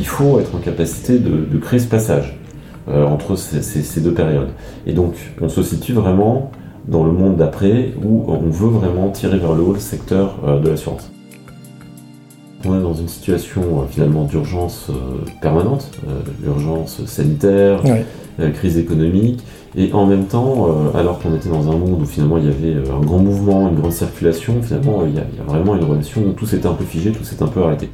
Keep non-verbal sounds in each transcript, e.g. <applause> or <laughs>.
il faut être en capacité de, créer ce passage entre ces, deux périodes. Et donc, on se situe vraiment dans le monde d'après où on veut vraiment tirer vers le haut le secteur de l'assurance. On est dans une situation finalement d'urgence permanente, urgence sanitaire, crise économique, et en même temps, euh, alors qu'on était dans un monde où finalement il y avait euh, un grand mouvement, une grande circulation, finalement il y, a, vraiment une relation où tout s'est un peu figé, tout s'est un peu arrêté.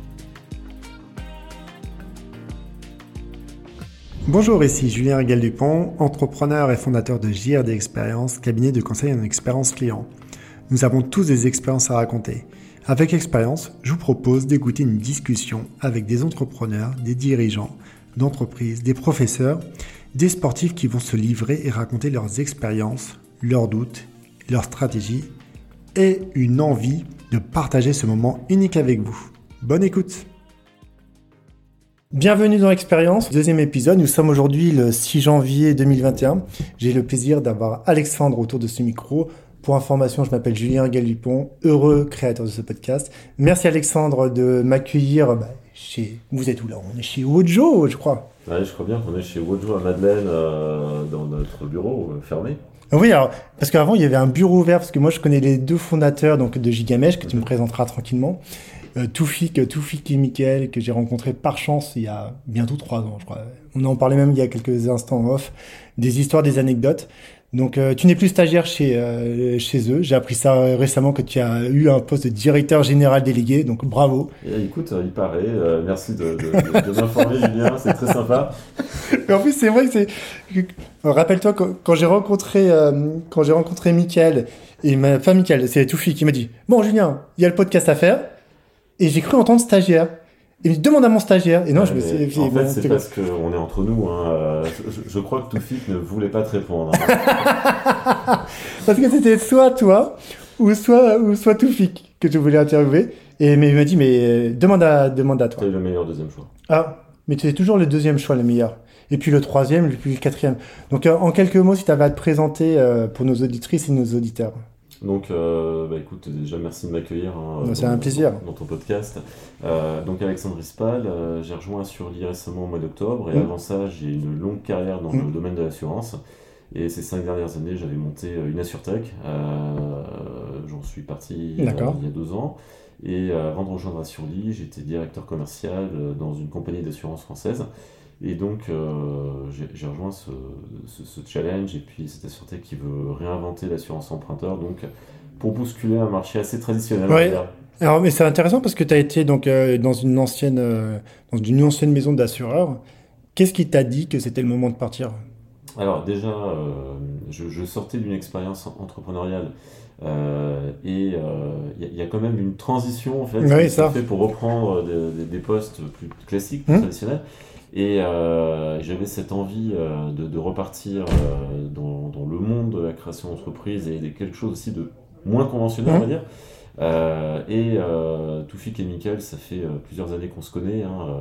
Bonjour, ici Julien Régal Dupont, entrepreneur et fondateur de JRD Expérience, cabinet de conseil en expérience client. Nous avons tous des expériences à raconter. Avec expérience, je vous propose d'écouter une discussion avec des entrepreneurs, des dirigeants d'entreprises, des professeurs des sportifs qui vont se livrer et raconter leurs expériences, leurs doutes, leurs stratégies et une envie de partager ce moment unique avec vous. Bonne écoute Bienvenue dans l'expérience, deuxième épisode. Nous sommes aujourd'hui le 6 janvier 2021. J'ai le plaisir d'avoir Alexandre autour de ce micro. Pour information, je m'appelle Julien Galupon, heureux créateur de ce podcast. Merci Alexandre de m'accueillir bah, chez... Vous êtes où là? On est chez Wojo, je crois. Ouais, je crois bien qu'on est chez Wojo à Madeleine, euh, dans notre bureau euh, fermé. Oui, alors, parce qu'avant, il y avait un bureau ouvert, parce que moi, je connais les deux fondateurs donc, de Gigamesh, que tu me présenteras tranquillement. Euh, Toufik, Toufik et Mickaël, que j'ai rencontré par chance il y a bientôt trois ans, je crois. On en parlait même il y a quelques instants en off, des histoires, des anecdotes. Donc, euh, tu n'es plus stagiaire chez, euh, chez eux. J'ai appris ça récemment que tu as eu un poste de directeur général délégué. Donc, bravo. Et, écoute, il paraît. Euh, merci de, de, m'informer, <laughs> Julien. C'est très sympa. en plus, c'est vrai que c'est. Rappelle-toi quand, j'ai rencontré quand j'ai rencontré Mickaël et ma femme Mickaël, c'est Toufi qui m'a dit Bon, Julien, il y a le podcast à faire. Et j'ai cru entendre stagiaire. Il me demande à mon stagiaire. Et non, je me suis. En fait, c'est parce qu'on est entre nous. Hein. Euh, je, crois que Toufik ne voulait pas te répondre. Hein. <laughs> parce que c'était soit toi ou soit, ou soit Toufik que tu voulais interviewer. Et mais il m'a dit, mais euh, demande à, demande à toi. C'est le meilleur deuxième choix. Ah, mais tu es toujours le deuxième choix, le meilleur. Et puis le troisième, puis le quatrième. Donc euh, en quelques mots, si tu avais à te présenter pour nos auditrices et nos auditeurs. Donc, euh, bah, écoute, déjà merci de m'accueillir. Hein, c'est un plaisir. Dans ton podcast. Euh, donc, Alexandre Rispal, euh, j'ai rejoint Surly récemment au mois d'octobre. Et mm. avant ça, j'ai une longue carrière dans le mm. domaine de l'assurance. Et ces cinq dernières années, j'avais monté une Assurtech. J'en suis parti il y a deux ans. Et avant de rejoindre Surly, j'étais directeur commercial dans une compagnie d'assurance française. Et donc, euh, j'ai rejoint ce, challenge et puis cette assuré qui veut réinventer l'assurance emprunteur, donc pour bousculer un marché assez traditionnel. Ouais. Alors, mais c'est intéressant parce que tu as été donc, euh, dans, une ancienne, euh, dans une ancienne maison d'assureur. Qu'est-ce qui t'a dit que c'était le moment de partir? Alors, déjà, je, sortais d'une expérience entrepreneuriale. et il y, a quand même une transition en fait, oui, ça. fait pour reprendre des, postes plus classiques, plus hum. traditionnels. Et euh, j'avais cette envie euh, de, repartir euh, dans, le monde de la création d'entreprise et quelque chose aussi de moins conventionnel, on va dire. et Toufik et Mickaël, ça fait plusieurs années qu'on se connaît. Hein.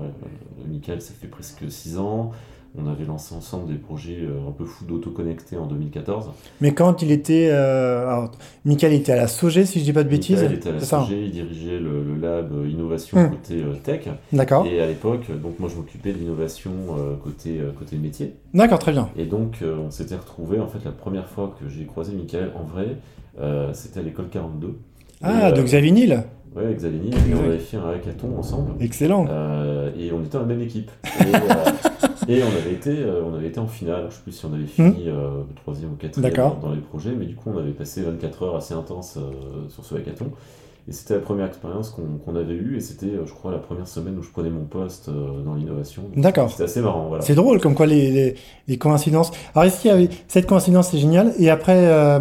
Ça fait presque six ans. On avait lancé ensemble des projets euh, un peu fous d'autoconnecter en 2014. Mais quand il était. Euh, alors, Michael était à la SOG, si je dis pas de bêtises. Il était à la SOG, il dirigeait le, lab innovation hum. côté euh, tech. D'accord. Et à l'époque, donc moi je m'occupais de l'innovation côté, côté métier. D'accord, très bien. Et donc on s'était retrouvés, en fait, la première fois que j'ai croisé Michael en vrai, c'était à l'école 42. Ah, de Xavier Nil Ouais, Xavier Nil, et on avait fait un hackathon ensemble. Excellent. et on était dans la même équipe. Et, <laughs> et on avait été, euh, on avait été en finale. Je ne sais plus si on avait fini hmm. euh, troisième ou quatrième dans, les projets, mais du coup on avait passé 24 heures assez intenses euh, sur ce hackathon. Et c'était la première expérience qu'on avait eue, et c'était, je crois, la première semaine où je prenais mon poste dans l'innovation. D'accord. C'était assez marrant, voilà. C'est drôle, comme quoi les, les, coïncidences. Alors, est-ce qu'il y avait cette coïncidence, c'est génial. Et après,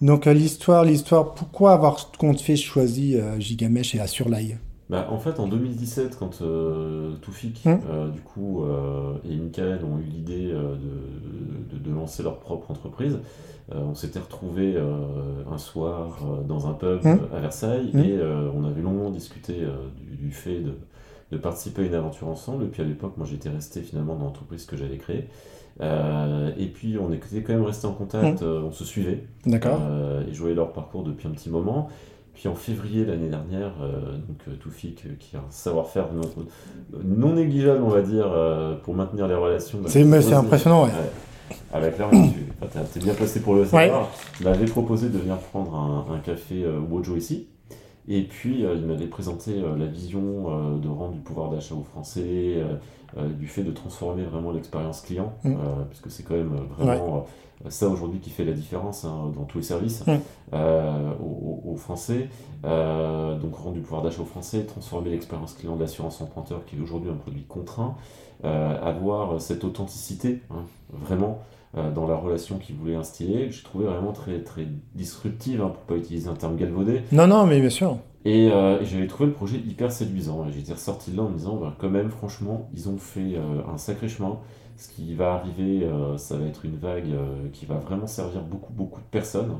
donc l'histoire, l'histoire, pourquoi avoir compte fait choisi Gigamesh et Assurlaï bah, en fait, en 2017, quand euh, Toufik hum. euh, du coup, euh, et Michael ont eu l'idée euh, de, de, lancer leur propre entreprise, on s'était retrouvés un soir dans un pub hum. à Versailles hum. et on avait longuement discuté du, du, fait de, de, participer à une aventure ensemble. Et puis à l'époque, moi j'étais resté finalement dans l'entreprise que j'avais créée. et puis on était quand même resté en contact, on se suivait. D'accord. et je voyais leur parcours depuis un petit moment. Puis en février l'année dernière, donc Toufik, qui a un savoir-faire non, négligeable, on va dire, pour maintenir les relations. C'est impressionnant, ouais. Avec leur tu es bien placé pour le savoir. Il m'avait proposé de venir prendre un, un café Wojo ici. Et puis, il m'avait présenté la vision de rendre du pouvoir d'achat aux Français, du fait de transformer vraiment l'expérience client, mm. puisque c'est quand même vraiment ça aujourd'hui qui fait la différence hein, dans tous les services euh, aux, Français. Euh, donc rendre du pouvoir d'achat aux Français, transformer l'expérience client de l'assurance emprunteur qui est aujourd'hui un produit contraint, euh, avoir cette authenticité hein, vraiment dans la relation qu'ils voulaient instiller, j'ai trouvé vraiment très, très disruptive, hein, pour pas utiliser un terme galvaudé. Non, non, mais bien sûr. Et, j'avais trouvé le projet hyper séduisant. J'étais ressorti de là en me disant, bah, quand même, franchement, ils ont fait un sacré chemin ce qui va arriver, euh, ça va être une vague euh, qui va vraiment servir beaucoup, beaucoup de personnes.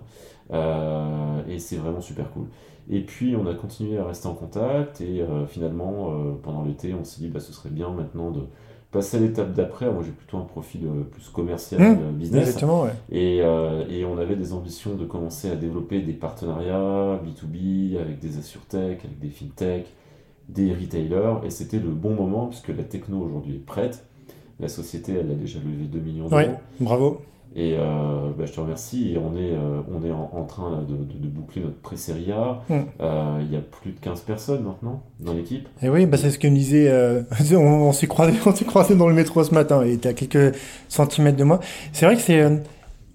Euh, et c'est vraiment super cool. Et puis on a continué à rester en contact et finalement pendant l'été on s'est dit bah, ce serait bien maintenant de passer à l'étape d'après. Moi j'ai plutôt un profil plus commercial, mmh, business. Exactement, ouais. et, et, on avait des ambitions de commencer à développer des partenariats B2B avec des assurtech, avec des fintech, des retailers. Et c'était le bon moment puisque la techno aujourd'hui est prête. La société, elle a déjà levé 2 millions d'euros. Oui, bravo. Et euh, bah, je te remercie. Et on est, euh, on est en, train de, de, boucler notre pré-série A. Mm. Euh, il y a plus de 15 personnes maintenant dans l'équipe. Et oui, bah, c'est ce que me disait. <laughs> on, s'est croisé, croisé dans le métro ce matin. Il était à quelques centimètres de moi. C'est vrai que c'est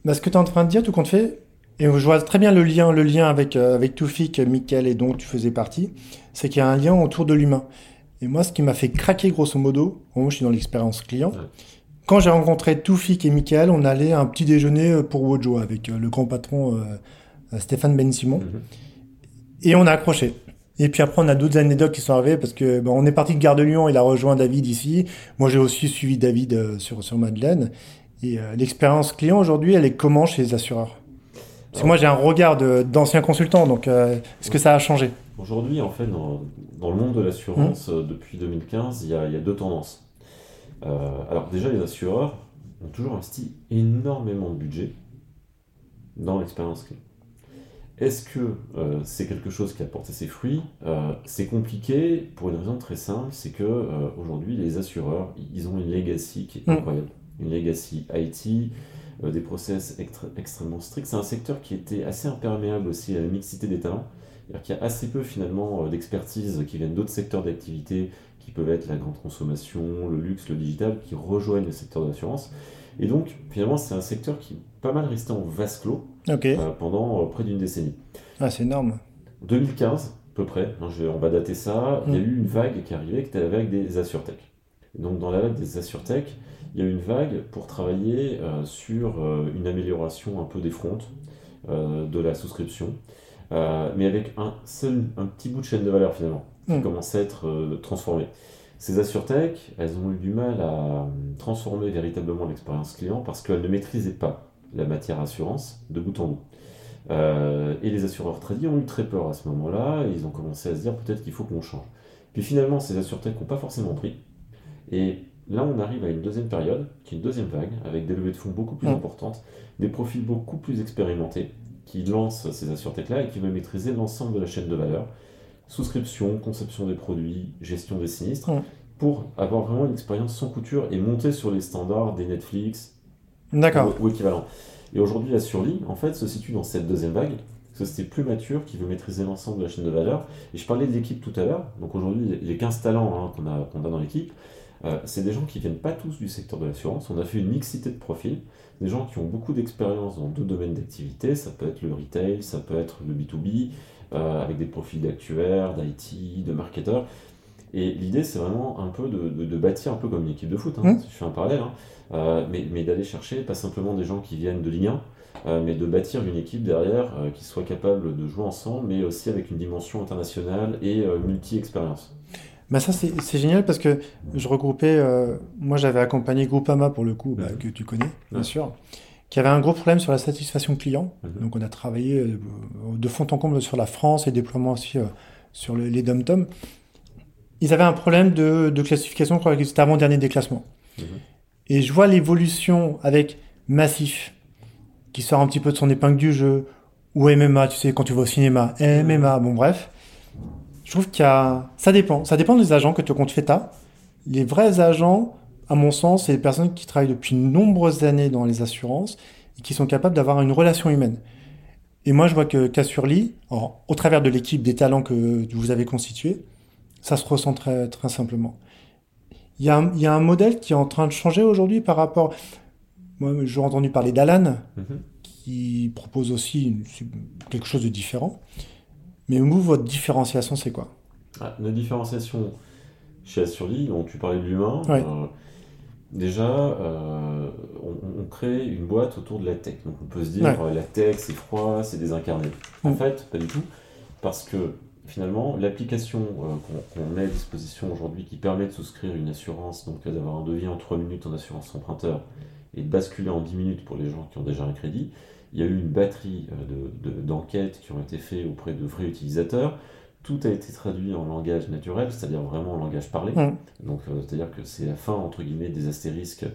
bah, ce que tu es en train de dire, tout compte fait. Et je vois très bien le lien, le lien avec, avec Toufik, Michael et dont tu faisais partie. C'est qu'il y a un lien autour de l'humain. Et moi, ce qui m'a fait craquer grosso modo, moi je suis dans l'expérience client, quand j'ai rencontré Toufik et Michael, on allait à un petit déjeuner euh, pour Wojo avec euh, le grand patron euh, Stéphane Ben Simon. Mhm. Et on a accroché. Et puis après, on a d'autres anecdotes qui sont arrivées parce que on est parti de Gare de Lyon, il a rejoint David ici. Moi, j'ai aussi suivi David sur, sur Madeleine. Et l'expérience client aujourd'hui, elle est comment chez les assureurs? Parce que moi, j'ai un regard d'ancien consultant, donc est-ce que ça a changé? Aujourd'hui, en fait, dans, le monde de l'assurance, mmh. depuis 2015, il y, a, deux tendances. Euh, alors déjà, les assureurs ont toujours investi énormément de budget dans l'expérience client. Est-ce que euh, c'est quelque chose qui a porté ses fruits? C'est compliqué pour une raison très simple, c'est que aujourd'hui les assureurs, ils ont une legacy qui est mmh. incroyable, une legacy IT, des process extrêmement stricts. C'est un secteur qui était assez imperméable aussi à la mixité des talents. C'est-à-dire qu'il y a assez peu finalement euh, d'expertise qui viennent d'autres secteurs d'activité, qui peuvent être la grande consommation, le luxe, le digital, qui rejoignent le secteur de l'assurance. Et donc, finalement, c'est un secteur qui est pas mal resté en vase clos euh, pendant euh, près d'une décennie. Ah, c'est énorme. 2015, à peu près, hein, on va dater ça, il y a mm. eu une vague qui est arrivée, qui était la vague des assurtech. Donc, dans la vague des assurtech, il y a eu une vague pour travailler sur une amélioration un peu des frontes de la souscription. Euh, mais avec un seul, un petit bout de chaîne de valeur finalement, qui hmm. commence à être euh, transformé. Ces AssureTech, elles ont eu du mal à euh, transformer véritablement l'expérience client parce qu'elles ne maîtrisaient pas la matière assurance de bout en bout. et les assureurs tradis ont eu très peur à ce moment-là, et ils ont commencé à se dire peut-être qu'il faut qu'on change. Puis finalement, ces AssureTech n'ont pas forcément pris. Et là, on arrive à une deuxième période, qui est une deuxième vague, avec des levées de fonds beaucoup plus hmm. importantes, des profils beaucoup plus expérimentés, qui lance ces assurtech-là et qui va maîtriser l'ensemble de la chaîne de valeur, souscription, conception des produits, gestion des sinistres, pour avoir vraiment une expérience sans couture et monter sur les standards des Netflix ou, équivalent. Et aujourd'hui, la survie, en fait, se situe dans cette deuxième vague, c'était plus mature, qui veut maîtriser l'ensemble de la chaîne de valeur. Et je parlais de l'équipe tout à l'heure, donc aujourd'hui, les 15 talents hein, qu'on a, qu'on a dans l'équipe, euh, c'est des gens qui viennent pas tous du secteur de l'assurance. On a fait une mixité de profils, des gens qui ont beaucoup d'expérience dans deux domaines d'activité. Ça peut être le retail, ça peut être le B2B, euh, avec des profils d'actuaires, d'IT, de marketeurs. Et l'idée, c'est vraiment un peu de, bâtir un peu comme une équipe de foot, hein, mmh. si je fais un parallèle, hein. euh, mais, d'aller chercher pas simplement des gens qui viennent de Ligue 1, mais de bâtir une équipe derrière qui soit capable de jouer ensemble, mais aussi avec une dimension internationale et multi-expérience. Bah ça c'est génial parce que je regroupais, euh, moi j'avais accompagné Groupama pour le coup, bah, que tu connais bien sûr, qui avait un gros problème sur la satisfaction client. Mhm. Donc on a travaillé euh, de fond en comble sur la France et déploiement aussi euh, sur les dom-tom. Ils avaient un problème de, de classification, je crois que c'était avant-dernier déclassement. Mhm. Et je vois l'évolution avec Massif, qui sort un petit peu de son épingle du jeu, ou MMA, tu sais, quand tu vas au cinéma, MMA, bon bref. Je trouve qu'il y a... Ça dépend. Ça dépend des agents que tu comptes FETA. Les vrais agents, à mon sens, c'est les personnes qui travaillent depuis de nombreuses années dans les assurances et qui sont capables d'avoir une relation humaine. Et moi, je vois que Cassurly, au travers de l'équipe des talents que vous avez constitués, ça se ressent très, très simplement. Il y, a un, il y, a un, modèle qui est en train de changer aujourd'hui par rapport. Moi, j'ai entendu parler d'Alan, mm-hmm. qui propose aussi quelque chose de différent. Mais vous, votre différenciation, c'est quoi? Ah, Notre différenciation chez Assurly, donc tu parlais de l'humain. Euh, déjà, euh, on, crée une boîte autour de la tech. Donc on peut se dire, euh, la tech, c'est froid, c'est désincarné. En mm. fait, pas du tout. Parce que finalement, l'application qu'on met à disposition aujourd'hui qui permet de souscrire une assurance, donc d'avoir un devis en 3 minutes en assurance emprunteur et de basculer en 10 minutes pour les gens qui ont déjà un crédit, il y a eu une batterie d'enquêtes qui ont été faites auprès de vrais utilisateurs tout a été traduit en langage naturel, c'est-à-dire vraiment en langage parlé. Donc, euh, c'est-à-dire que c'est la fin, entre guillemets, des astérisques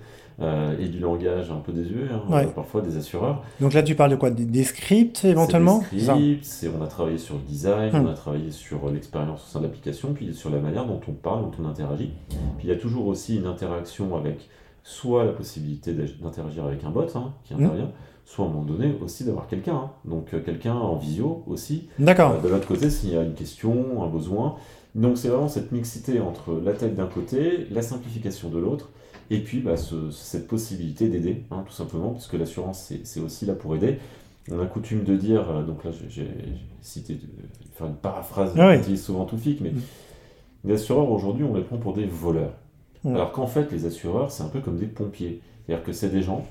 euh, et du langage un peu désuet, hein, euh, parfois des assureurs. Donc là, tu parles de quoi? Des, scripts, éventuellement? Des scripts, on a travaillé sur le design, mm. on a travaillé sur l'expérience au sein de l'application, puis sur la manière dont on parle, dont on interagit. Puis il y a toujours aussi une interaction avec soit la possibilité d'interagir avec un bot hein, qui mm. intervient, soit à un moment donné aussi d'avoir quelqu'un. Hein. Donc euh, quelqu'un en visio aussi. D'accord. Euh, de l'autre côté, s'il y a une question, un besoin. Donc c'est vraiment cette mixité entre la tête d'un côté, la simplification de l'autre, et puis bah, cette possibilité d'aider, hein, tout simplement, puisque l'assurance c'est aussi là pour aider. On a coutume de dire, euh, donc là j'ai cité, faire une paraphrase ah oui. utilise souvent Toufik, mais mm. les assureurs aujourd'hui on les prend pour des voleurs. Alors qu'en fait les assureurs c'est un peu comme des pompiers. C'est-à-dire que c'est des gens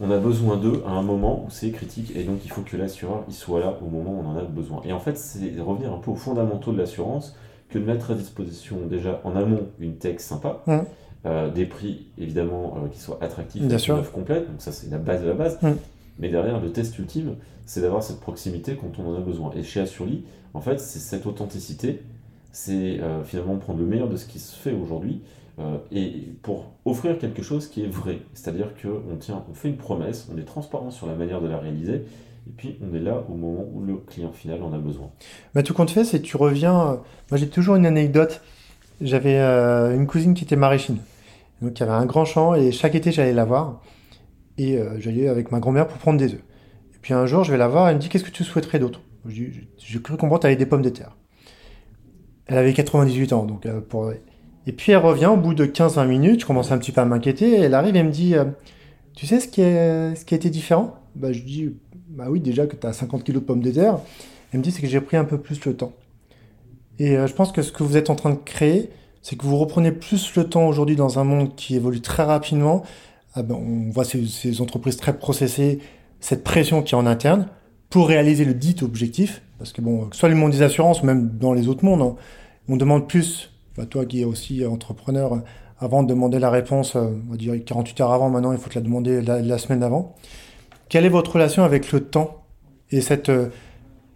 on a besoin d'eux à un moment où c'est critique et donc il faut que l'assureur il soit là au moment où on en a besoin. Et en fait, c'est revenir un peu aux fondamentaux de l'assurance que de mettre à disposition déjà en amont une tech sympa, mmh. euh, des prix évidemment euh, qui soient attractifs, une offre complète, donc ça c'est la base de la base. Mmh. Mais derrière, le test ultime, c'est d'avoir cette proximité quand on en a besoin. Et chez Assurly, en fait, c'est cette authenticité, c'est euh, finalement prendre le meilleur de ce qui se fait aujourd'hui euh, et pour offrir quelque chose qui est vrai. C'est-à-dire qu'on on fait une promesse, on est transparent sur la manière de la réaliser, et puis on est là au moment où le client final en a besoin. Bah, tout compte fait, c'est tu reviens. Euh, moi j'ai toujours une anecdote. J'avais euh, une cousine qui était maraîchine. Donc il y avait un grand champ et chaque été j'allais la voir. Et j'allais avec ma grand-mère pour prendre des œufs. Et puis un jour je vais la voir, elle me dit Qu'est-ce que tu souhaiterais d'autre? J'ai cru comprendre tu avais des pommes de terre. Elle avait 98 ans, donc pour et puis elle revient au bout de 15-20 minutes, je commence un petit peu à m'inquiéter, elle arrive et me dit euh, Tu sais ce qui, est, ce qui a été différent? Bah, Je dis Bah oui, déjà que tu as 50 kg de pommes de terre. Elle me dit C'est que j'ai pris un peu plus le temps. Et euh, je pense que ce que vous êtes en train de créer, c'est que vous reprenez plus le temps aujourd'hui dans un monde qui évolue très rapidement. Ah ben, on voit ces, entreprises très processées, cette pression qui est en interne pour réaliser le dit objectif. Parce que bon, que soit le monde des assurances même dans les autres mondes, hein, on demande plus bah, toi qui es aussi entrepreneur, avant de demander la réponse, euh, on va dire 48 heures avant, maintenant il faut te la demander la, semaine avant. Quelle est votre relation avec le temps et cette, euh,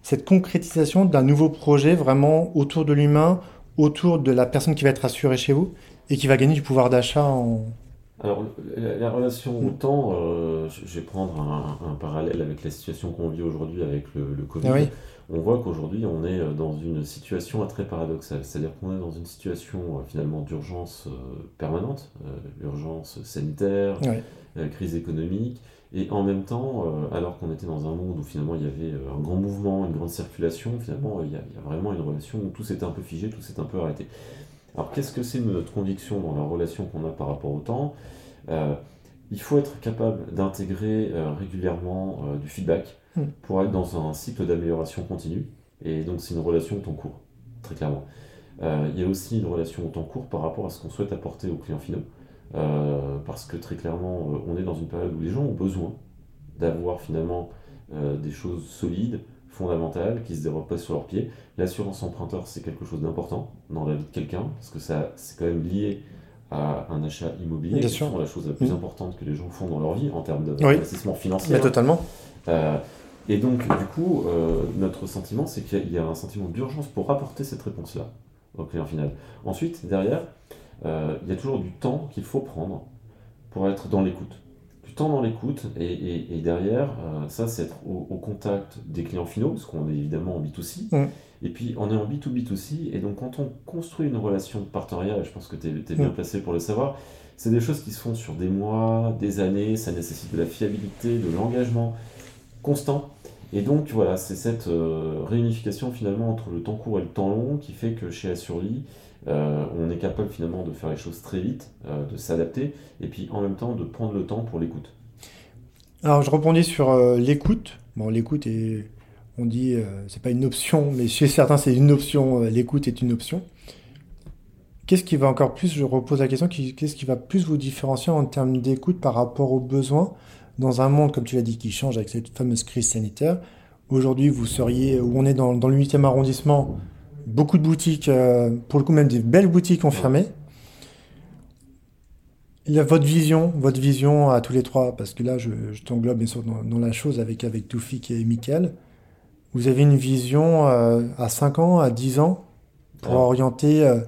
cette concrétisation d'un nouveau projet vraiment autour de l'humain, autour de la personne qui va être assurée chez vous et qui va gagner du pouvoir d'achat en... Alors, la, relation au temps, euh, je vais prendre un, parallèle avec la situation qu'on vit aujourd'hui avec le, le Covid. Ah oui on voit qu'aujourd'hui on est euh, dans une situation très paradoxale, c'est-à-dire qu'on est dans une situation euh, finalement d'urgence euh, permanente, urgence sanitaire, crise économique, et en même temps, alors qu'on était dans un monde où finalement il y avait un grand mouvement, une grande circulation, finalement il y, a, vraiment une relation où tout s'est un peu figé, tout s'est un peu arrêté. Alors qu'est-ce que c'est notre conviction dans la relation qu'on a par rapport au temps? Il faut être capable d'intégrer régulièrement du feedback, Hmm. pour être dans un cycle d'amélioration continue. Et donc c'est une relation au temps court, très clairement. Euh, il y a aussi une relation au temps court par rapport à ce qu'on souhaite apporter aux clients finaux. Euh, parce que très clairement, euh, on est dans une période où les gens ont besoin d'avoir finalement des choses solides, fondamentales, qui se dérobent pas sur leurs pieds. L'assurance emprunteur, c'est quelque chose d'important dans la vie de quelqu'un, parce que ça, c'est quand même lié à un achat immobilier, c'est la chose la plus hmm. importante que les gens font dans leur vie en termes d'investissement financier. Mais totalement. Et donc, du coup, euh, notre sentiment, c'est qu'il y a un sentiment d'urgence pour apporter cette réponse-là au client final. Ensuite, derrière, euh, il y a toujours du temps qu'il faut prendre pour être dans l'écoute. du temps dans l'écoute, et, derrière, ça, c'est être au, contact des clients finaux, parce qu'on est évidemment en B2C. Mm. Et puis, on est en B2B2C, et donc quand on construit une relation de partenariat, et je pense que tu es, bien mm. placé pour le savoir, c'est des choses qui se font sur des mois, des années, ça nécessite de la fiabilité, de l'engagement constant. Et donc voilà, c'est cette euh, réunification finalement entre le temps court et le temps long qui fait que chez Assurly, euh, on est capable finalement de faire les choses très vite, euh, de s'adapter, et puis en même temps de prendre le temps pour l'écoute. Alors je rebondis sur l'écoute. Bon, l'écoute est, on dit, c'est pas une option, mais chez certains c'est une option. l'écoute est une option. Qu'est-ce qui va encore plus, je repose la question, qu'est-ce qui va plus vous différencier en termes d'écoute par rapport aux besoins dans un monde, comme tu l'as dit, qui change avec cette fameuse crise sanitaire Aujourd'hui, vous seriez, où on est dans, dans le 8e arrondissement, beaucoup de boutiques, euh, pour le coup même des belles boutiques ont fermé. Il y a votre vision, votre vision à tous les trois, parce que là, je, t'englobe bien sûr dans, la chose avec, avec Toufik et Mickaël. Vous avez une vision euh, à 5 ans, à 10 ans, pour orienter euh,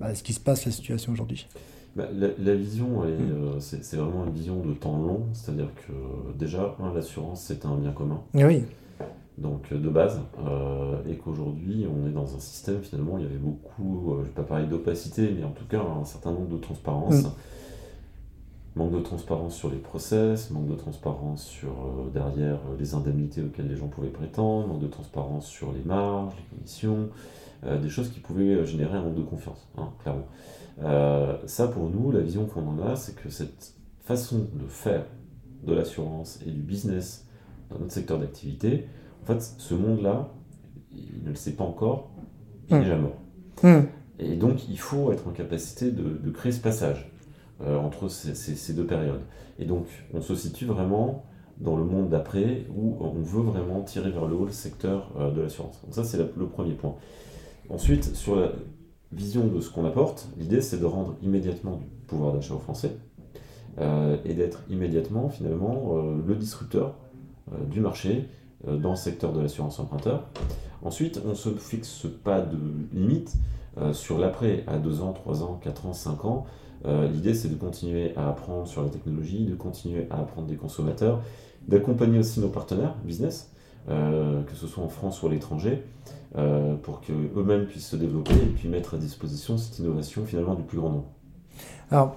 bah, ce qui se passe, la situation aujourd'hui bah, la, vision, mm. euh, c'est vraiment une vision de temps long, c'est-à-dire que déjà, l'assurance, c'est un bien commun. Oui. Donc de base, euh, et qu'aujourd'hui, on est dans un système, finalement, il y avait beaucoup, euh, je ne vais pas parler d'opacité, mais en tout cas, un certain nombre de transparence. Mm. Manque de transparence sur les process, manque de transparence sur derrière les indemnités auxquelles les gens pouvaient prétendre, manque de transparence sur les marges, les commissions, des choses qui pouvaient générer un manque de confiance, hein, clairement. Euh, ça, pour nous, la vision qu'on en a, c'est que cette façon de faire de l'assurance et du business dans notre secteur d'activité, en fait, ce monde-là, il ne le sait pas encore, il est hmm. déjà mort. Hmm. Et donc, il faut être en capacité de, créer ce passage euh, entre ces, deux périodes. Et donc, on se situe vraiment dans le monde d'après où on veut vraiment tirer vers le haut le secteur euh, de l'assurance. Donc ça, c'est le premier point. Ensuite, sur la, vision de ce qu'on apporte, l'idée c'est de rendre immédiatement du pouvoir d'achat aux Français euh, et d'être immédiatement finalement euh, le disrupteur euh, du marché dans le secteur de l'assurance emprunteur. Ensuite, on se fixe pas de limite sur l'après à 2 ans, 3 ans, 4 ans, 5 ans. l'idée c'est de continuer à apprendre sur la technologie, de continuer à apprendre des consommateurs, d'accompagner aussi nos partenaires business, que ce soit en France ou à l'étranger, euh, pour qu'eux-mêmes puissent se développer et puis mettre à disposition cette innovation finalement du plus grand nombre. Alors,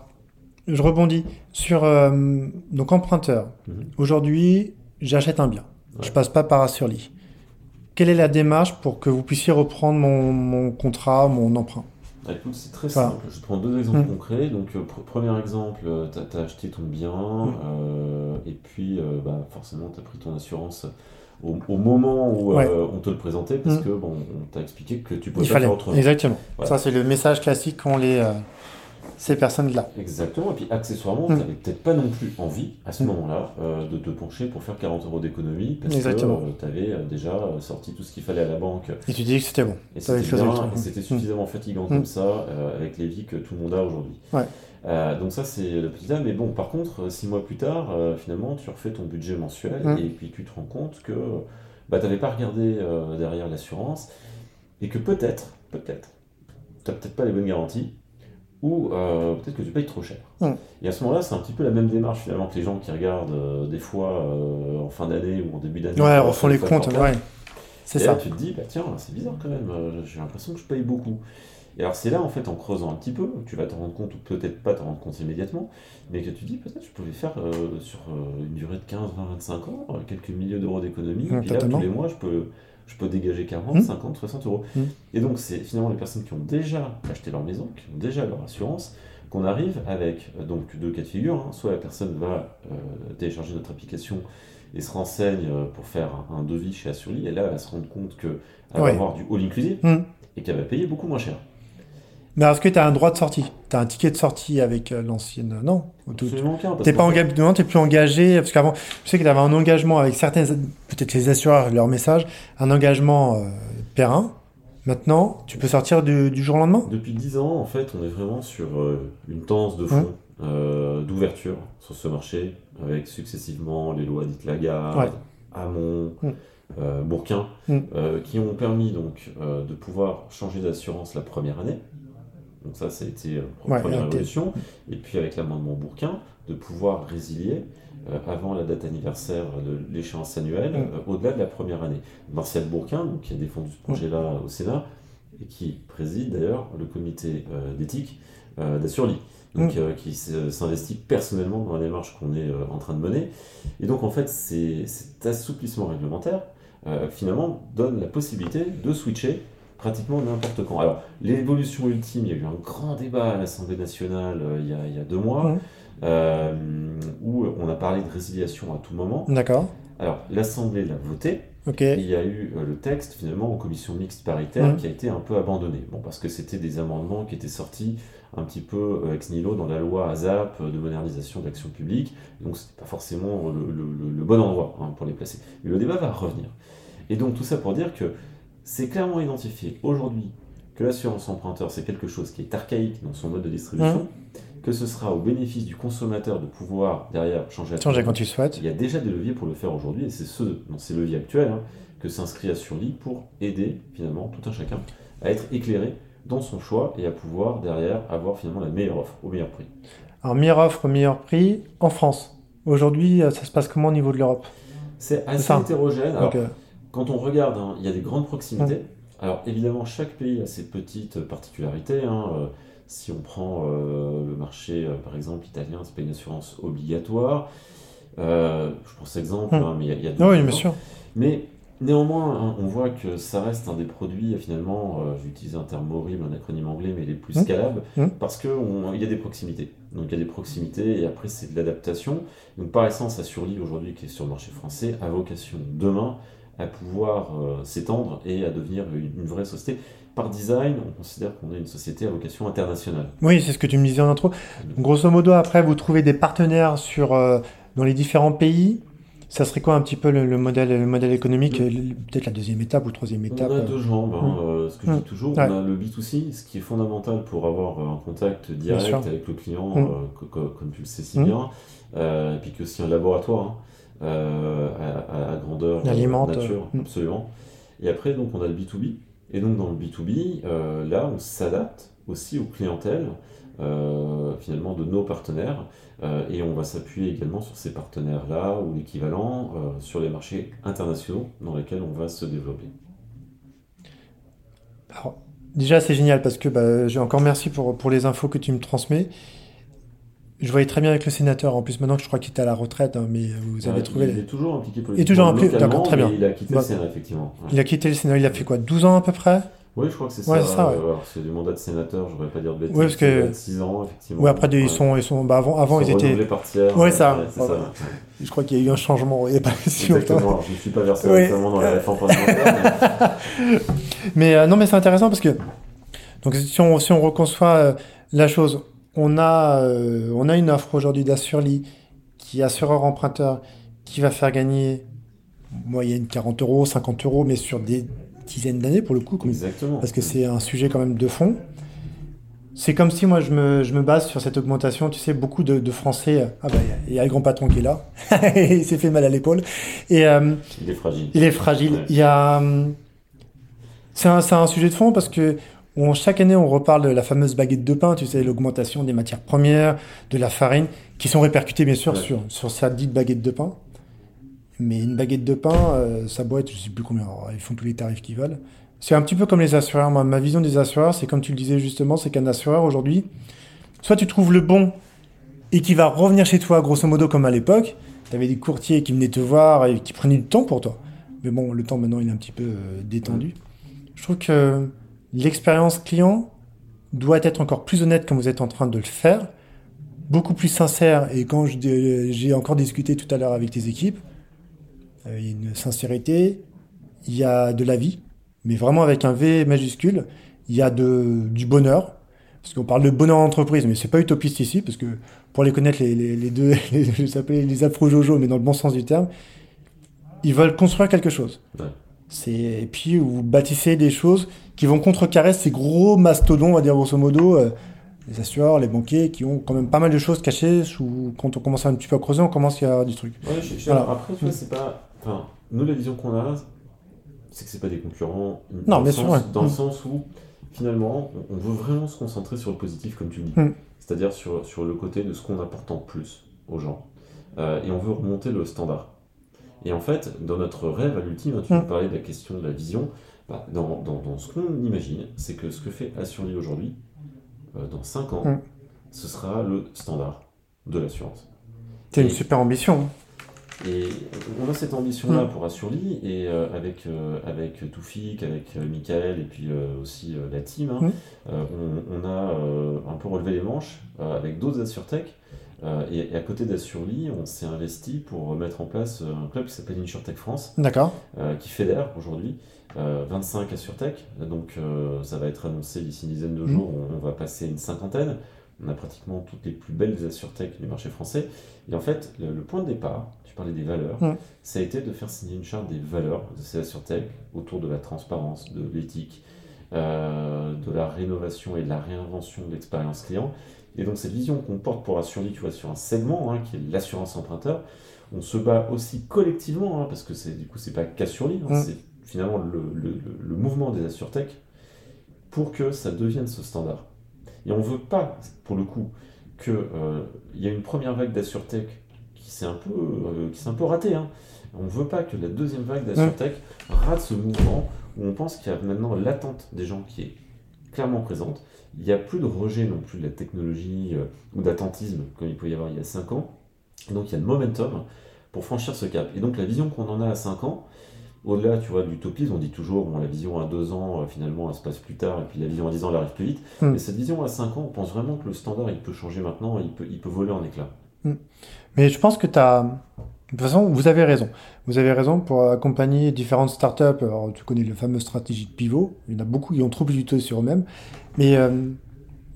je rebondis sur euh, donc emprunteur. Mhm. Aujourd'hui, j'achète un bien. Je Je passe pas par Assurly. Quelle est la démarche pour que vous puissiez reprendre mon, contrat, mon emprunt? Ah, c'est très simple. Je prends deux exemples mhm. concrets. Donc, euh, premier exemple, tu as, acheté ton bien mhm. et puis bah, forcément, tu as pris ton assurance au, moment où euh, on te le présentait, parce mm. que bon, on t'a expliqué que tu pouvais pas faire autrement. Exactement. Ça, c'est le message classique qu'ont les, euh, ces personnes-là. Exactement. Et puis, accessoirement, mm. tu n'avais peut-être pas non plus envie, à ce mm. moment-là, euh, de te pencher pour faire 40 euros d'économie, parce que tu avais déjà sorti tout ce qu'il fallait à la banque. Et tu dis que c'était bon. Et c'était suffisamment fatigant comme ça, avec les vies que tout le monde a aujourd'hui. Ouais. Euh, donc ça c'est le petit A, mais bon par contre euh, six mois plus tard euh, finalement tu refais ton budget mensuel mmh. et puis tu te rends compte que bah, tu n'avais pas regardé derrière l'assurance et que peut-être, peut-être, tu n'as peut-être pas les bonnes garanties ou peut-être que tu payes trop cher. Mmh. Et à ce moment-là c'est un petit peu la même démarche finalement que les gens qui regardent des fois en fin d'année ou en début d'année. Ouais, refont les comptes, ouais. C'est ça. Là, tu te dis, bah tiens, c'est bizarre quand même, j'ai l'impression que je paye beaucoup. Et alors c'est là, en fait, en creusant un petit peu, tu vas te rendre compte, ou peut-être pas te rendre compte immédiatement, mais que tu dis, peut-être je pouvais faire euh, sur euh, une durée de 15, 20, 25 ans, euh, quelques milliers d'euros d'économie, et puis là, tous les mois, je peux, je peux dégager 40, 50, 60 euros. Mmh. Et donc, c'est finalement les personnes qui ont déjà acheté leur maison, qui ont déjà leur assurance, qu'on arrive avec donc deux cas de figure. Hein. Soit la personne va télécharger notre application et se renseigne pour faire un, devis chez Assurly, et là, elle va se rendre compte qu'elle va avoir du all inclusive mmh. et qu'elle va payer beaucoup moins cher. Mais est-ce que tu as un droit de sortie? Tu as un ticket de sortie avec euh, l'ancienne Non? Tu pas engagé, non, es plus engagé. Parce qu'avant, je sais que tu avais un engagement avec certains, peut-être les assureurs, leur message, un engagement euh, périn. Maintenant, tu peux sortir du, jour au lendemain? Depuis 10 ans, en fait, on est vraiment sur euh, une tendance de fond d'ouverture sur ce marché, avec successivement les lois dites Lagarde, Hamon, mm. Bourquin, mm. qui ont permis donc de pouvoir changer d'assurance la première année Donc ça, ça a été la euh, première évolution. Et puis avec l'amendement Bourquin, de pouvoir résilier euh, avant la date anniversaire de l'échéance annuelle, mm. au-delà de la première année. Martial Bourquin, donc, qui a défendu ce projet-là au Sénat, et qui préside d'ailleurs le comité d'éthique d'Assurli. Donc, mm. qui s'investit personnellement dans la démarche qu'on est en train de mener. Et donc, en fait, cet assouplissement réglementaire, finalement, donne la possibilité de switcher pratiquement n'importe quand. Alors, l'évolution ultime, il y a eu un grand débat à l'Assemblée nationale euh, il, y a, deux mois, euh, où on a parlé de résiliation à tout moment. D'accord. Alors, l'Assemblée l'a voté. Ok. il y a eu euh, le texte, finalement, en commission mixte paritaire, qui a été un peu abandonné. Bon, parce que c'était des amendements qui étaient sortis un petit peu ex nihilo dans la loi ASAP de modernisation de l'action publique. Donc, ce n'était pas forcément le, bon endroit hein, pour les placer. Mais le débat va revenir. Et donc, tout ça pour dire que c'est clairement identifié aujourd'hui que l'assurance emprunteur, c'est quelque chose qui est archaïque dans son mode de distribution, mmh. que ce sera au bénéfice du consommateur de pouvoir derrière changer, changer quand tu souhaites. Il y a déjà des leviers pour le faire aujourd'hui, et c'est ce, dans ces leviers actuels hein, que s'inscrit Assurli pour aider finalement tout un chacun à être éclairé dans son choix et à pouvoir derrière avoir finalement la meilleure offre au meilleur prix. Alors meilleure offre au meilleur prix en France. Aujourd'hui, euh, ça se passe comment au niveau de l'Europe? C'est assez hétérogène. Alors, quand on regarde, hein, il y a des grandes proximités. Alors évidemment, chaque pays a ses petites particularités. Hein. Euh, si on prend euh, le marché, euh, par exemple, italien, c'est pas une assurance obligatoire. je prends cet exemple, hein, mais il y a, d'autres. Oui, bien sûr. Mais néanmoins, on voit que ça reste un des produits, finalement, j'utilise un terme horrible, un acronyme anglais, mais les plus scalables, parce qu'il y a des proximités. Donc il y a des proximités, et après c'est de l'adaptation. Donc par essence, Assurli, aujourd'hui, qui est sur le marché français, a vocation demain à pouvoir euh, s'étendre et à devenir une, vraie société. Par design, on considère qu'on est une société à vocation internationale. Oui, c'est ce que tu me disais en intro. Grosso modo, après, vous trouvez des partenaires sur, euh, dans les différents pays. Ça serait quoi un petit peu le, modèle, le modèle économique Peut-être la deuxième étape ou troisième étape On a deux jambes, hein, mmh. euh, ce que je dis mmh. toujours. On a le B2C, ce qui est fondamental pour avoir un contact direct avec le client, mmh. comme tu le sais si bien. et puis que aussi un laboratoire. Hein. Euh, à, grandeur euh, nature, mm. absolument. Et après, donc, on a le B2B. Et donc, dans le B2B, euh, là, on s'adapte aussi aux clientèles, finalement, de nos partenaires. et on va s'appuyer également sur ces partenaires-là ou l'équivalent sur les marchés internationaux dans lesquels on va se développer. Alors, déjà, c'est génial parce que bah, j'ai encore merci pour, pour les infos que tu me transmets. Je voyais très bien avec le sénateur. En plus, maintenant que je crois qu'il est à la retraite, hein, mais vous avez trouvé. Il est toujours impliqué politiquement. Il est toujours impliqué, d'accord, très bien. Il a quitté le Sénat, effectivement. Il a quitté le Sénat, il a fait quoi 12 ans à peu près? Oui, je crois que c'est ça. ça c'est du mandat de sénateur, je ne voudrais pas dire de bêtises. Oui, parce que. 6 ans, effectivement. Oui, après, ils sont. Ils sont bah, avant, avant ils, étaient. Oui, ça. ça. <laughs> Je crois qu'il y a eu un changement il n'y a pas si Exactement, je ne suis pas versé oui. dans la réforme parlementaire. mais, <laughs> mais euh, non, mais c'est intéressant parce que. Donc, si on, si on reconçoit euh, la chose, on a, euh, on a une offre aujourd'hui d'Assurli qui est assureur emprunteur qui va faire gagner moyenne 40 euros, 50 euros, mais sur des dizaines d'années pour le coup. Exactement. Parce que c'est un sujet quand même de fond. C'est comme si moi je me, je me, base sur cette augmentation. Tu sais, beaucoup de, Français. Ah bah, il y a le grand patron qui est là. <laughs> il s'est fait mal à l'épaule. Et, euh, il est fragile. Il est fragile. Il y a. C'est un, un, sujet de fond parce que chaque année on reparle de la fameuse baguette de pain, tu sais, l'augmentation des matières premières, de la farine, qui sont répercutées bien sûr sur, sur cette dite baguette de pain. Mais une baguette de pain, euh, ça boîte, je sais plus combien, ils font tous les tarifs qu'ils veulent. C'est un petit peu comme les assureurs. ma vision des assureurs, c'est comme tu le disais justement, c'est qu'un assureur aujourd'hui, soit tu trouves le bon et qui va revenir chez toi, grosso modo comme à l'époque. Tu avais des courtiers qui venaient te voir et qui prenaient du temps pour toi. Mais bon, le temps maintenant, il est un petit peu euh, détendu. Je trouve que l'expérience client doit être encore plus honnête comme vous êtes en train de le faire, beaucoup plus sincère. Et quand j'ai encore discuté tout à l'heure avec tes équipes, euh, il y a une sincérité, il y a de la vie, mais vraiment avec un V majuscule. Il y a de, du bonheur, parce qu'on parle de bonheur en entreprise, mais c'est pas utopiste ici, parce que pour les connaître, les, les, deux, je s'appelais <laughs> les afro-jojo, mais dans le bon sens du terme, ils veulent construire quelque chose. Et puis vous bâtissez des choses qui vont contrecarrer ces gros mastodons, on va dire grosso modo, euh, les assureurs, les banquiers, qui ont quand même pas mal de choses cachées. Sous, quand on commence un petit peu à creuser, on commence à y avoir du truc. Ouais, je, Après, tu vois, c'est pas. Enfin, nous, la vision qu'on a, c'est que c'est pas des concurrents. Non, bien sûr. Dans le sens où finalement, on veut vraiment se concentrer sur le positif, comme tu le dis. Mm. C'est-à-dire sur, sur le côté de ce qu'on apporte en plus aux gens. Euh, et on veut remonter le standard. Et en fait, dans notre rêve à l'ultime, tu mm. parlais de la question de la vision, bah, dans, dans, ce qu'on imagine, c'est que ce que fait Assurly aujourd'hui, euh, dans 5 ans, mm. ce sera le standard de l'assurance. C'est une super ambition. Hein. Et on a cette ambition-là mm. pour Assurly, et euh, avec, euh, avec Toufik, avec Michael, et puis aussi la team, hein, mm. on, a un peu relevé les manches avec d'autres AssureTech. Et, à côté d'Assurly, on s'est investi pour mettre en place un club qui s'appelle InsurTech France, qui fédère aujourd'hui 25 AssureTech. Donc ça va être annoncé d'ici une dizaine de mm. jours, on, on va passer une cinquantaine. On a pratiquement toutes les plus belles AssureTech du marché français. Et en fait, le, point de départ, tu parlais des valeurs, ça a été de faire signer une charte des valeurs de ces AssureTech autour de la transparence, de l'éthique, euh, de la rénovation et de la réinvention de l'expérience client. Et donc cette vision qu'on porte pour Assurly, tu vois, sur un segment hein, qui est l'assurance emprunteur, on se bat aussi collectivement, hein, parce que c'est du coup c'est pas qu'Assurly, hein, c'est finalement le, le, mouvement des AssureTech pour que ça devienne ce standard. Et on ne veut pas, pour le coup, qu'il euh, y ait une première vague d'AssureTech qui s'est un, peu, euh, un peu ratée. Hein. On ne veut pas que la deuxième vague d'AssureTech rate ce mouvement où on pense qu'il y a maintenant l'attente des gens qui est clairement présente. Il n'y a plus de rejet non plus de la technologie euh, ou d'attentisme comme il pouvait y avoir il y a 5 ans. donc il y a le momentum pour franchir ce cap. Et donc la vision qu'on en a à 5 ans, au-delà, tu vois, de l'utopisme, on dit toujours, bon, la vision à deux ans, euh, finalement, elle se passe plus tard, et puis la vision à 10 ans, elle arrive plus vite. Hmm. Mais cette vision à 5 ans, on pense vraiment que le standard, il peut changer maintenant, il peut, il peut voler en éclats. Hmm. Mais je pense que tu as... De toute façon, vous avez raison. Vous avez raison pour accompagner différentes startups. Alors, tu connais le fameux stratégie de pivot. Il y en a beaucoup qui ont trop plus sur eux-mêmes. Mais euh,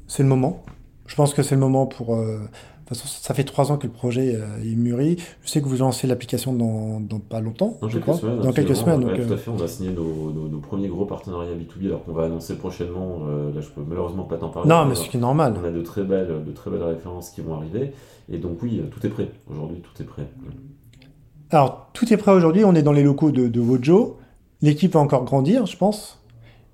c'est le moment. Je pense que c'est le moment pour, euh, toute façon, ça fait trois ans que le projet euh, est mûri. Je sais que vous lancez l'application dans, pas longtemps. Dans quelques semaines. Dans quelques semaines. tout à fait. On va signer nos, premiers gros partenariats B2B, alors qu'on va annoncer prochainement. Euh, là, je peux malheureusement pas t'en parler. Non, mais ce qui est normal. On a de très belles, de très belles références qui vont arriver. Et donc, oui, tout est prêt. Aujourd'hui, tout est prêt. Alors, tout est prêt aujourd'hui. On est dans les locaux de, de Vojo. L'équipe va encore grandir, je pense.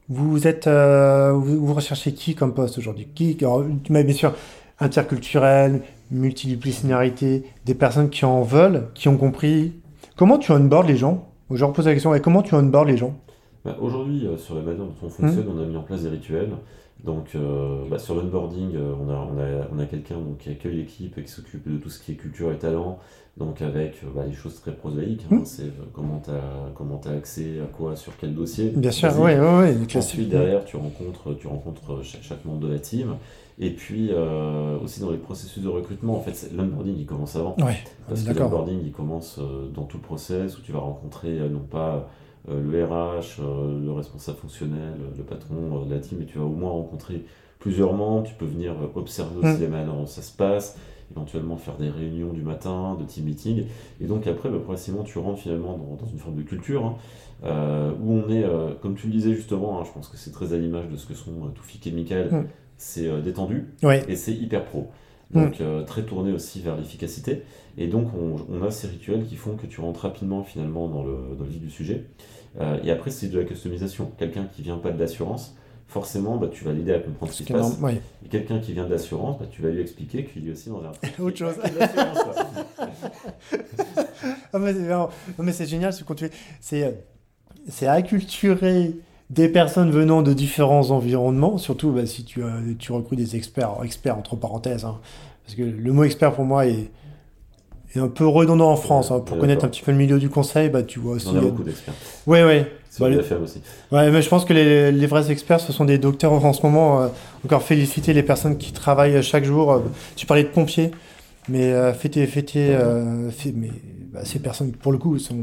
Vous êtes, vous, recherchez qui comme poste aujourd'hui? Qui bien sûr interculturel, multidisciplinarité, des personnes qui en veulent, qui ont compris. Comment tu onboards les gens? Je repose la question, et comment tu onboards les gens? Bah, Aujourd'hui, euh, sur la manière dont on fonctionne, hmm. on a mis en place des rituels. Donc, euh, bah, sur l'onboarding, euh, on a, on a, on a quelqu'un qui accueille l'équipe et qui s'occupe de tout ce qui est culture et talent, donc avec bah, des choses très prosaïques. Hein. Hmm. c'est comment tu as, as, accès à quoi, sur quel dossier. Bien sûr, oui, oui, oui. Ensuite, derrière, tu rencontres, tu rencontres chaque, chaque membre de la team. Et puis euh, aussi dans les processus de recrutement, en fait, l'onboarding il commence avant. parce que l'onboarding il commence euh, dans tout le process où tu vas rencontrer euh, non pas le RH, le responsable fonctionnel, le patron de la team, mais tu vas au moins rencontrer plusieurs membres. Tu peux venir observer aussi mm. la manière dont ça se passe, éventuellement faire des réunions du matin, de team meeting. Et donc après, bah, progressivement, tu rentres finalement dans, une forme de culture hein, où on est, comme tu le disais justement, hein, je pense que c'est très à l'image de ce que sont Toufik et Michael. Mm c'est euh, détendu et c'est hyper pro. Donc mm. euh, très tourné aussi vers l'efficacité. Et donc on, a ces rituels qui font que tu rentres rapidement finalement dans le, dans le vif du sujet. Euh, et après c'est de la customisation. Quelqu'un qui vient pas de l'assurance, forcément bah, tu vas l'aider à comprendre ce qui se passe. Et quelqu'un qui vient de l'assurance, bah, tu vas lui expliquer qu'il est aussi dans un... <laughs> Autre chose. <laughs> ah, mais c'est génial ce que tu fais. C'est acculturer des personnes venant de différents environnements, surtout bah, si tu, euh, tu recrutes des experts, experts entre parenthèses, hein. parce que le mot expert pour moi est, est un peu redondant en France. Hein. Pour connaître un petit peu le milieu du conseil, bah, tu vois aussi. On a beaucoup d'experts. Ouais, ouais. C'est bah, faire aussi. Ouais, mais je pense que les, les, vrais experts, ce sont des docteurs en ce moment. Euh, encore féliciter les personnes qui travaillent chaque jour. Euh, tu parlais de pompiers, mais euh, fêter, fêter, mais bah, ces personnes, pour le coup, sont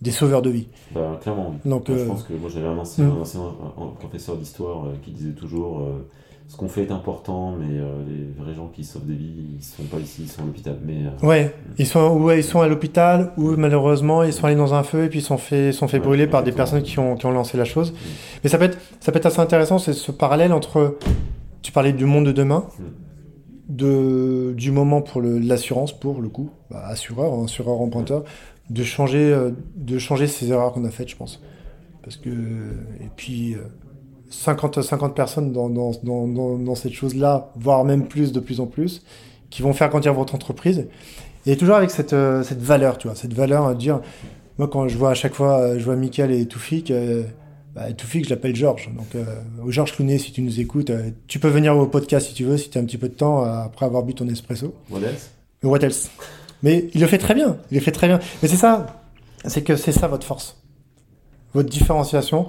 des sauveurs de vie. Bah, clairement. Donc, je euh, pense que moi j'avais un ancien, mm. professeur d'histoire euh, qui disait toujours euh, ce qu'on fait est important, mais les vrais gens qui sauvent des vies, ils sont pas ici, ils sont à l'hôpital. Mais ouais, mm. ils sont ouais, ils sont à l'hôpital ou malheureusement ils sont allés dans un feu et puis ils sont fait sont fait brûler par des personnes qui ont, qui ont lancé la chose. Mais ça peut être ça peut être assez intéressant, c'est ce parallèle entre tu parlais du monde de demain. De, du moment pour l'assurance, pour le coup, bah, assureur, hein, assureur emprunteur, de changer, euh, de changer ces erreurs qu'on a faites, je pense. Parce que, et puis, euh, 50, 50 personnes dans, dans, dans, dans cette chose-là, voire même plus de plus en plus, qui vont faire grandir votre entreprise. Et toujours avec cette, euh, cette valeur, tu vois, cette valeur à dire, moi quand je vois à chaque fois, euh, je vois Michael et Toufik, euh, bah, Toufik, je l'appelle Georges. Donc, euh, Georges Clounet, si tu nous écoutes, tu peux venir au podcast si tu veux, si tu as un petit peu de temps après avoir bu ton espresso. What else? What else? Mais il le fait très bien, il le fait très bien. Mais c'est ça, c'est que c'est ça votre force, votre différenciation.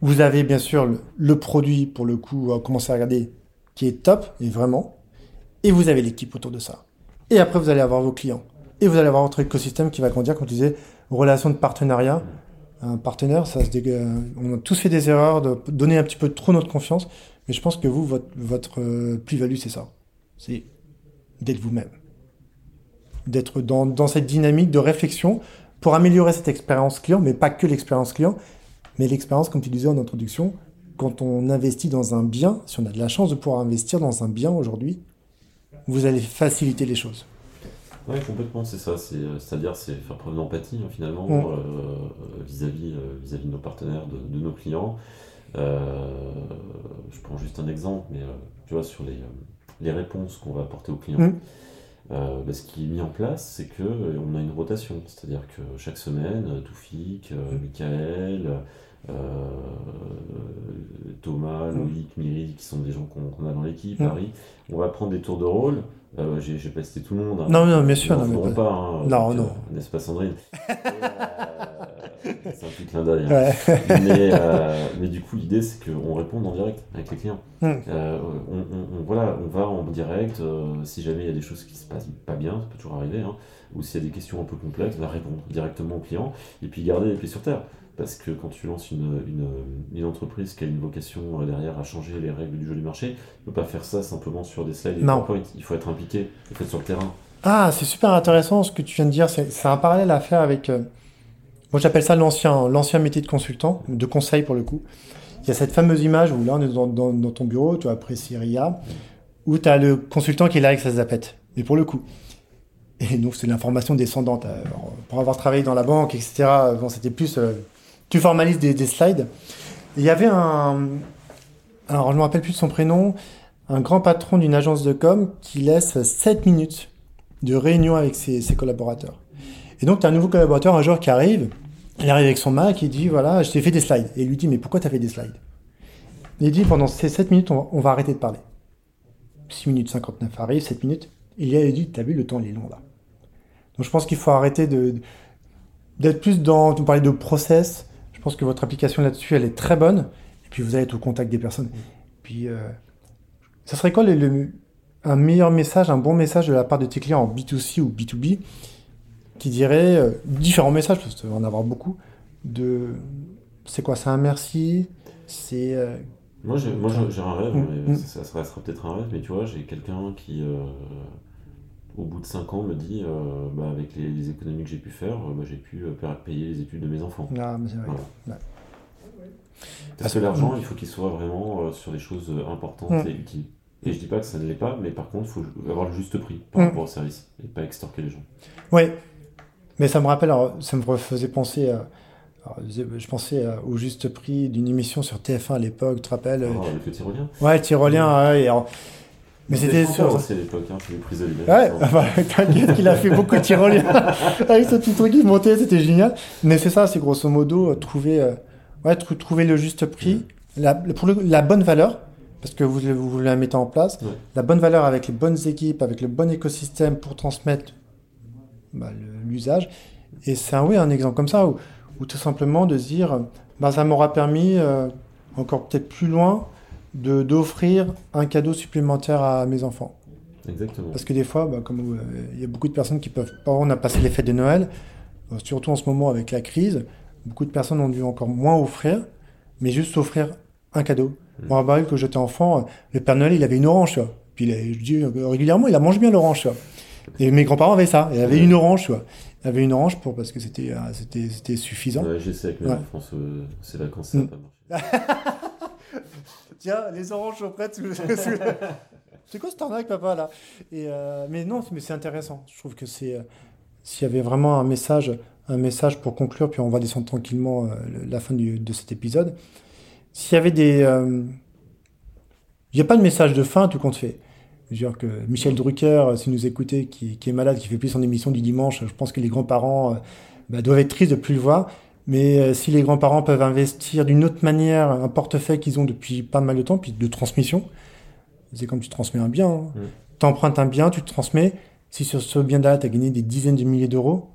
Vous avez bien sûr le, produit, pour le coup, à commencer à regarder, qui est top, et vraiment. Et vous avez l'équipe autour de ça. Et après, vous allez avoir vos clients. Et vous allez avoir votre écosystème qui va grandir, comme tu disais, relation de partenariat. Un partenaire, ça se euh, on a tous fait des erreurs de donner un petit peu trop notre confiance. Mais je pense que vous, votre, votre euh, plus-value, c'est ça. C'est d'être vous-même. D'être dans, dans cette dynamique de réflexion pour améliorer cette expérience client, mais pas que l'expérience client, mais l'expérience, comme tu disais en introduction, quand on investit dans un bien, si on a de la chance de pouvoir investir dans un bien aujourd'hui, vous allez faciliter les choses. Oui, complètement, c'est ça. C'est-à-dire, c'est faire preuve d'empathie, hein, finalement, mm. euh, vis-à-vis euh, vis -vis de nos partenaires, de, nos clients. Euh, je prends juste un exemple, mais tu vois, sur les, les réponses qu'on va apporter aux clients. Mm. Bah, ce qui est mis en place, c'est qu'on a une rotation. C'est-à-dire que chaque semaine, Toufik, Michael, Thomas, mm. Loïc, Miri, qui sont des gens qu'on a dans l'équipe, Harry, on va prendre des tours de rôle euh, j'ai, j'ai pas cité tout le monde. Hein. non, non, bien sûr. Non, mais pas. Hein, non, non. Euh, n'est-ce pas, Sandrine euh, <laughs> C'est un petit clin d'œil. Hein. Mais, euh, mais, du coup, l'idée, c'est qu'on réponde en direct avec les clients. Euh, on, on, voilà, on va en direct. si jamais il y a des choses qui se passent pas bien, ça peut toujours arriver. Ou s'il y a des questions un peu complexes, on va répondre directement au client et puis garder les pieds sur terre. Parce que quand tu lances une, une, une, entreprise qui a une vocation euh, derrière à changer les règles du jeu du marché, tu ne peux pas faire ça simplement sur des slides et non. PowerPoint. Il faut être impliqué, il faut être sur le terrain. Ah, c'est super intéressant ce que tu viens de dire. C'est un parallèle à faire avec. Euh, moi, j'appelle ça l'ancien l'ancien métier de consultant, de conseil pour le coup. Il y a cette fameuse image où là, on est dans, dans, dans ton bureau, tu as apprécié RIA, où tu as le consultant qui est là avec sa zapette. Mais pour le coup. Et donc, c'est l'information descendante. Euh, pour avoir travaillé dans la banque, etc., bon, c'était plus tu formalises des, slides. Il y avait un, alors je me rappelle plus de son prénom, un grand patron d'une agence de com qui laisse 7 minutes de réunion avec ses, collaborateurs. Et donc, tu as un nouveau collaborateur un jour qui arrive, il arrive avec son Mac, il dit, voilà, je t'ai fait des slides. Et il lui dit, mais pourquoi tu as fait des slides? Il dit, pendant ces 7 minutes, on va, arrêter de parler. 6 minutes 59 arrive, 7 minutes. Il a dit, t'as vu, le temps, il est long là. Donc je pense qu'il faut arrêter de d'être plus dans, tu parlais de process, je pense que votre application là-dessus, elle est très bonne. Et puis vous allez être au contact des personnes. Puis, euh, ça serait quoi le, un meilleur message, un bon message de la part de tes clients en B2C ou B2B qui dirait euh, différents messages, parce qu'il va en avoir beaucoup, de c'est quoi, c'est un merci, c'est... Euh, moi, j'ai, un rêve, mm, mais mm. ça, ça, restera peut-être un rêve, mais tu vois, j'ai quelqu'un qui, au bout de 5 ans, me dit euh, bah, avec les, économies que j'ai pu faire, euh, bah, j'ai pu euh, payer les études de mes enfants. Ah, mais c'est vrai. Parce que l'argent, il faut qu'il soit vraiment sur des choses importantes mm. et utiles. Et je dis pas que ça ne l'est pas, mais par contre, il faut avoir le juste prix par mm. rapport au service et pas extorquer les gens. Oui, mais ça me rappelle, ça me faisait penser à. je pensais au juste prix d'une émission sur TF1 à l'époque, tu te rappelles oh, Avec le tyrolien Ouais, tyrolien, ouais, mais c'était sûr. C'est l'époque, hein, les prises de Ouais, bah, <laughs> t'inquiète qu'il a fait beaucoup de tyroliens. <laughs> Avec ce petit truc qui montait, c'était génial. Mais c'est ça, c'est grosso modo euh, trouver, euh, ouais, trouver le juste prix, la, pour la bonne valeur, parce que vous, vous la mettez en place, la bonne valeur avec les bonnes équipes, avec le bon écosystème pour transmettre bah, l'usage. Et c'est un, oui, un exemple comme ça, où, tout simplement de se dire, bah, ça m'aura permis, euh, encore peut-être plus loin, d'offrir un cadeau supplémentaire à mes enfants. Exactement. Parce que des fois, bah, comme euh, il y a beaucoup de personnes qui peuvent pas, on a passé les fêtes de Noël, euh, surtout en ce moment avec la crise, beaucoup de personnes ont dû encore moins offrir, mais juste offrir un cadeau. Mmh. Moi, bah, que j'étais enfant, euh, le Père Noël, il avait une orange, tu vois. Puis je dis régulièrement, il a mangé bien l'orange, tu vois. Et mes grands-parents avaient ça. Il avait une orange, tu vois. Il avait une orange pour parce que c'était c'était c'était suffisant. Ouais, J'essaie avec mes enfants, c'est vacances, ça n'a pas marché. <laughs> Tiens, les oranges sont prêtes. <laughs> c'est quoi cette arnaque, papa, là? Et euh, Mais non, mais c'est intéressant. Je trouve que c'est. Euh, s'il y avait vraiment un message, un message pour conclure, puis on va descendre tranquillement euh, la fin du, de cet épisode. s'il y avait des... Il n'y a pas de message de fin, tout compte fait. Je veux dire que Michel Drucker, si nous écoutez, qui, qui, est malade, qui fait plus son émission du dimanche, je pense que les grands-parents bah, doivent être tristes de plus le voir. Mais euh, si les grands-parents peuvent investir d'une autre manière un portefeuille qu'ils ont depuis pas mal de temps, puis de transmission, c'est comme tu transmets un bien. Hein. Mm. Tu empruntes un bien, tu te transmets. Si sur ce bien-là, tu as gagné des dizaines de milliers d'euros,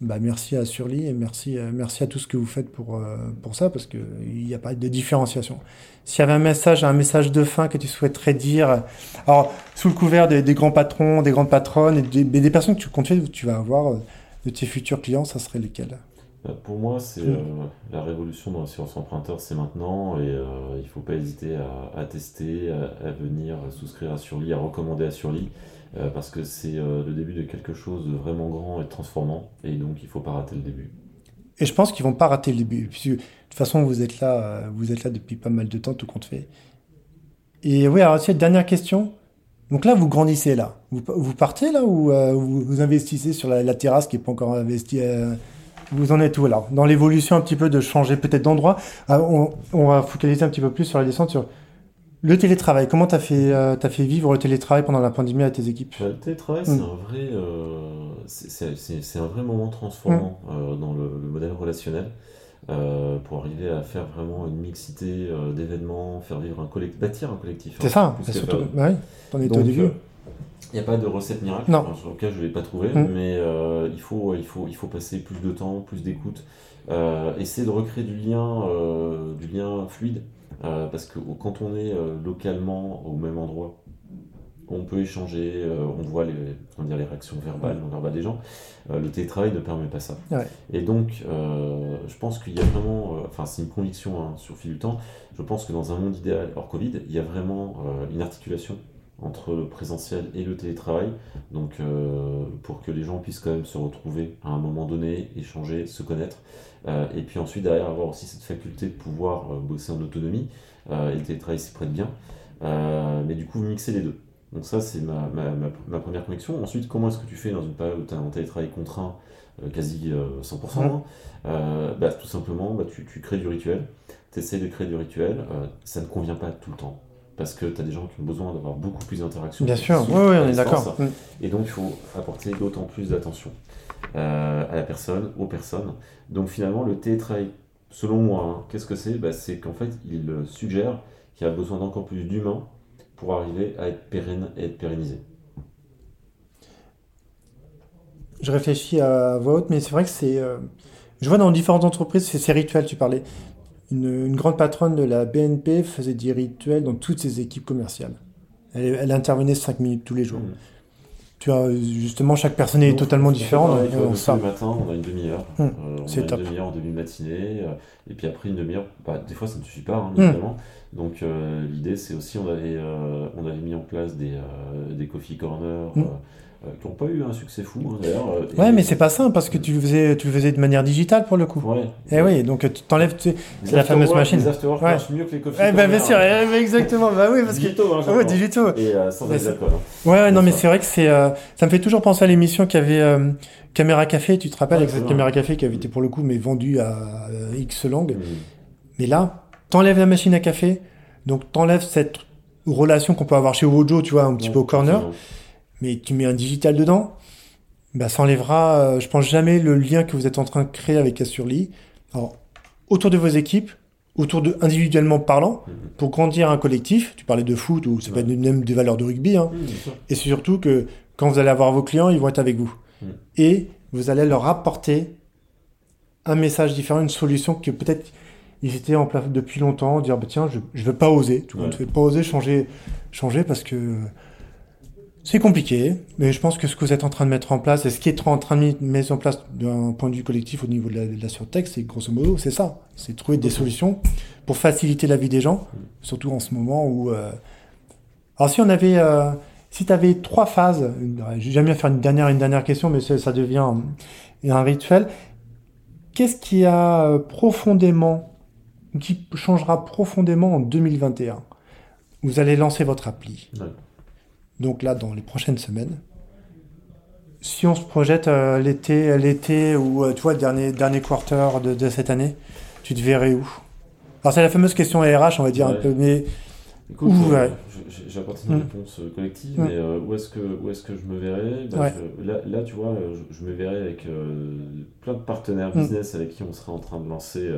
bah merci à Surly et merci, euh, merci à tout ce que vous faites pour, euh, pour ça, parce qu'il n'y a pas de différenciation. S'il y avait un message, un message de fin que tu souhaiterais dire, alors sous le couvert des, des grands patrons, des grandes patronnes, et des, des personnes que tu comptes tu vas avoir de tes futurs clients, ça serait lesquels pour moi, c'est mm. euh, la révolution dans l'assurance emprunteur, c'est maintenant et euh, il ne faut pas hésiter à, tester, à, venir souscrire à Surly, à recommander à Surly, euh, parce que c'est le début de quelque chose de vraiment grand et transformant et donc il ne faut pas rater le début. Et je pense qu'ils vont pas rater le début, puisque de toute façon vous êtes là, vous êtes là depuis pas mal de temps, tout compte fait. Et oui, alors cette dernière question. Donc là, vous grandissez là. Vous, partez là ou vous, investissez sur la, la, terrasse qui n'est pas encore investie vous en êtes où alors? Dans l'évolution un petit peu de changer peut-être d'endroit, ah, on, va focaliser un petit peu plus sur la descente sur le télétravail. Comment tu as, fait, euh, as fait vivre le télétravail pendant la pandémie à tes équipes? Bah, Le télétravail, c'est mm. un, vrai, euh, c'est, un vrai moment transformant mm. euh, dans le, modèle relationnel. pour arriver à faire vraiment une mixité d'événements, faire vivre un collectif, bâtir un collectif. C'est hein, ça, surtout. Bah oui, t'en es au début. Il n'y a pas de recette miracle, non. sur lequel je ne l'ai pas trouvé, mm. mais euh, il, faut, il, faut, il faut passer plus de temps, plus d'écoute, euh, essayer de recréer du lien, euh, du lien fluide, parce que quand on est localement au même endroit, on peut échanger, on voit les, on les réactions verbales, non verbales des gens. le télétravail ne permet pas ça. Et donc, je pense qu'il y a vraiment, enfin c'est une conviction hein, sur le fil du temps, je pense que dans un monde idéal hors Covid, il y a vraiment une articulation entre le présentiel et le télétravail, donc euh, pour que les gens puissent quand même se retrouver à un moment donné, échanger, se connaître, euh, et puis ensuite derrière avoir aussi cette faculté de pouvoir euh, bosser en autonomie, et le télétravail s'y prête bien, mais du coup mixer les deux. Donc ça c'est ma, ma, ma, première connexion. Ensuite, comment est-ce que tu fais dans une période où tu as un télétravail contraint quasi 100% hein bah, Tout simplement, bah, tu, tu, crées du rituel, tu essaies de créer du rituel, ça ne convient pas tout le temps parce que tu as des gens qui ont besoin d'avoir beaucoup plus d'interactions. Bien sûr, oui, oui, on est d'accord. Et donc, il faut apporter d'autant plus d'attention euh, à la personne, aux personnes. Donc, finalement, le télétravail, selon moi, hein, qu'est-ce que c'est? Bah, C'est qu'en fait, il suggère qu'il y a besoin d'encore plus d'humains pour arriver à être pérenne et être pérennisé. Je réfléchis à voix haute, mais c'est vrai que c'est. Euh, je vois dans différentes entreprises, c'est rituel, tu parlais une, grande patronne de la BNP faisait des rituels dans toutes ses équipes commerciales. Elle, intervenait 5 minutes tous les jours. Mmh. Tu vois, justement, chaque personne est totalement différente. le matin, on a une demi-heure. Mmh. Euh, on a une demi-heure en demi-matinée. Euh, et puis après, une demi-heure, bah, des fois, ça ne suffit pas, hein, mmh. évidemment. Donc, euh, l'idée, c'est aussi, on avait, on avait mis en place des, des coffee corners euh, qui n'ont pas eu un succès fou hein, d'ailleurs. Euh, ouais, mais c'est pas simple parce que tu le faisais, tu le faisais de manière digitale pour le coup. Ouais. Et eh oui, donc tu t'enlèves, c'est la fameuse machine. Les afterwork ouais. marchent mieux que les coffee. Eh ben, bien sûr, eh, exactement. Bah oui, parce digitaux, que. Hein, ouais, digitaux. Et euh, sans alcool. Hein. Ouais, non, mais c'est vrai que c'est, ça me fait toujours penser à l'émission qui avait Caméra Café. Tu te rappelles avec cette Caméra Café qui avait été pour le coup mais vendue à X langues. Mm. Mais là, t'enlèves la machine à café, donc t'enlèves cette relation qu'on peut avoir chez Wojo, tu vois, un petit peu au corner mais tu mets un digital dedans, bah, ça enlèvera, euh, je pense jamais, le lien que vous êtes en train de créer avec Assurly. Alors, autour de vos équipes, autour de individuellement parlant, mhm. pour grandir un collectif. Tu parlais de foot ou ça peut être même des valeurs de rugby. Hein. et c'est surtout que quand vous allez avoir vos clients, ils vont être avec vous. Mhm. Et vous allez leur apporter un message différent, une solution que peut-être ils étaient en place depuis longtemps, dire bah, tiens, je ne veux pas oser. Tout le monde ne pas oser changer, changer parce que c'est compliqué, mais je pense que ce que vous êtes en train de mettre en place et ce qui est en train de mettre en place d'un point de vue collectif au niveau de la, de la c'est grosso modo, c'est ça. C'est trouver des solutions pour faciliter la vie des gens, surtout en ce moment où. Euh... Alors si on avait, euh... si tu avais trois phases, j'aime bien faire une dernière, une dernière question, mais ça, devient un rituel. Qu'est-ce qui a euh, profondément, qui changera profondément en 2021 Vous allez lancer votre appli donc là dans les prochaines semaines. Si on se projette euh, l'été, l'été ou euh, tu vois le dernier dernier quarter de, cette année, tu te verrais où? Alors c'est la fameuse question RH, on va dire un peu, mais Écoute, euh, j'apporte une mm. réponse euh, collective, mais euh, où est-ce que où est-ce que je me verrais? Bah, là, là, tu vois, je, me verrais avec plein de partenaires mm. business avec qui on serait en train de lancer,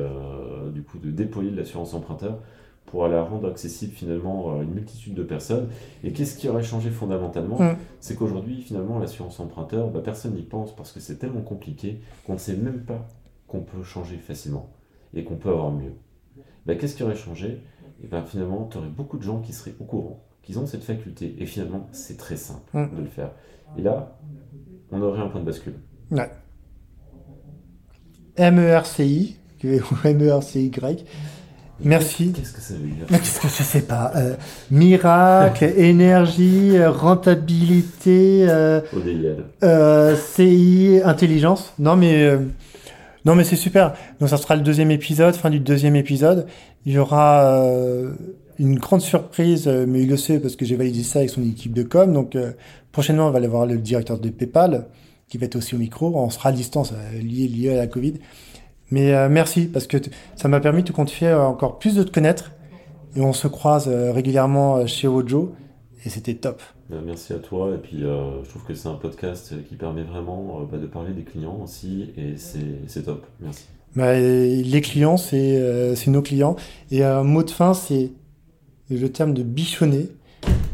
du coup, de déployer de l'assurance emprunteur pour la rendre accessible finalement à une multitude de personnes. Et qu'est-ce qui aurait changé fondamentalement C'est qu'aujourd'hui, finalement, l'assurance emprunteur, bah, personne n'y pense parce que c'est tellement compliqué qu'on ne sait même pas qu'on peut changer facilement et qu'on peut avoir mieux. Bah, qu'est-ce qui aurait changé? Et ben finalement, tu aurais beaucoup de gens qui seraient au courant, qu'ils ont cette faculté, et finalement, c'est très simple mm. de le faire. Et là, on aurait un point de bascule. Ouais. MERCI, ou MERCY. Merci. Qu'est-ce que ça veut dire Qu'est-ce que je sais pas. Euh, miracle, <laughs> énergie, rentabilité. Euh, euh, CI, intelligence. Non mais euh, non mais c'est super. Donc ça sera le deuxième épisode, fin du deuxième épisode. Il y aura une grande surprise, mais il le sait parce que j'ai validé ça avec son équipe de com. Donc prochainement, on va aller voir le directeur de PayPal qui va être aussi au micro. On sera à distance lié, lié à la Covid. Mais merci parce que ça m'a permis de confier encore plus de te connaître. Et on se croise régulièrement chez Ojo et c'était top. Merci à toi. Et puis, je trouve que c'est un podcast qui permet vraiment bah, de parler des clients aussi. Et c'est top. Merci. Bah, les clients, euh, c'est nos clients. Et un mot de fin, c'est le terme de bichonner,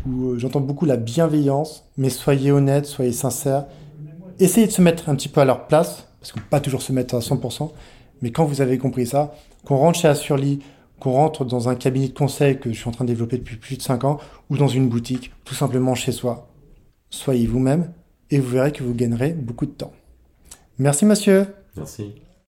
où euh, j'entends beaucoup la bienveillance, mais soyez honnête, soyez sincère. Essayez de se mettre un petit peu à leur place, parce qu'on ne peut pas toujours se mettre à 100%, mais quand vous avez compris ça, qu'on rentre chez Assurly, qu'on rentre dans un cabinet de conseil que je suis en train de développer depuis plus de 5 ans, ou dans une boutique, tout simplement chez soi, soyez vous-même, et vous verrez que vous gagnerez beaucoup de temps. Merci monsieur. Merci.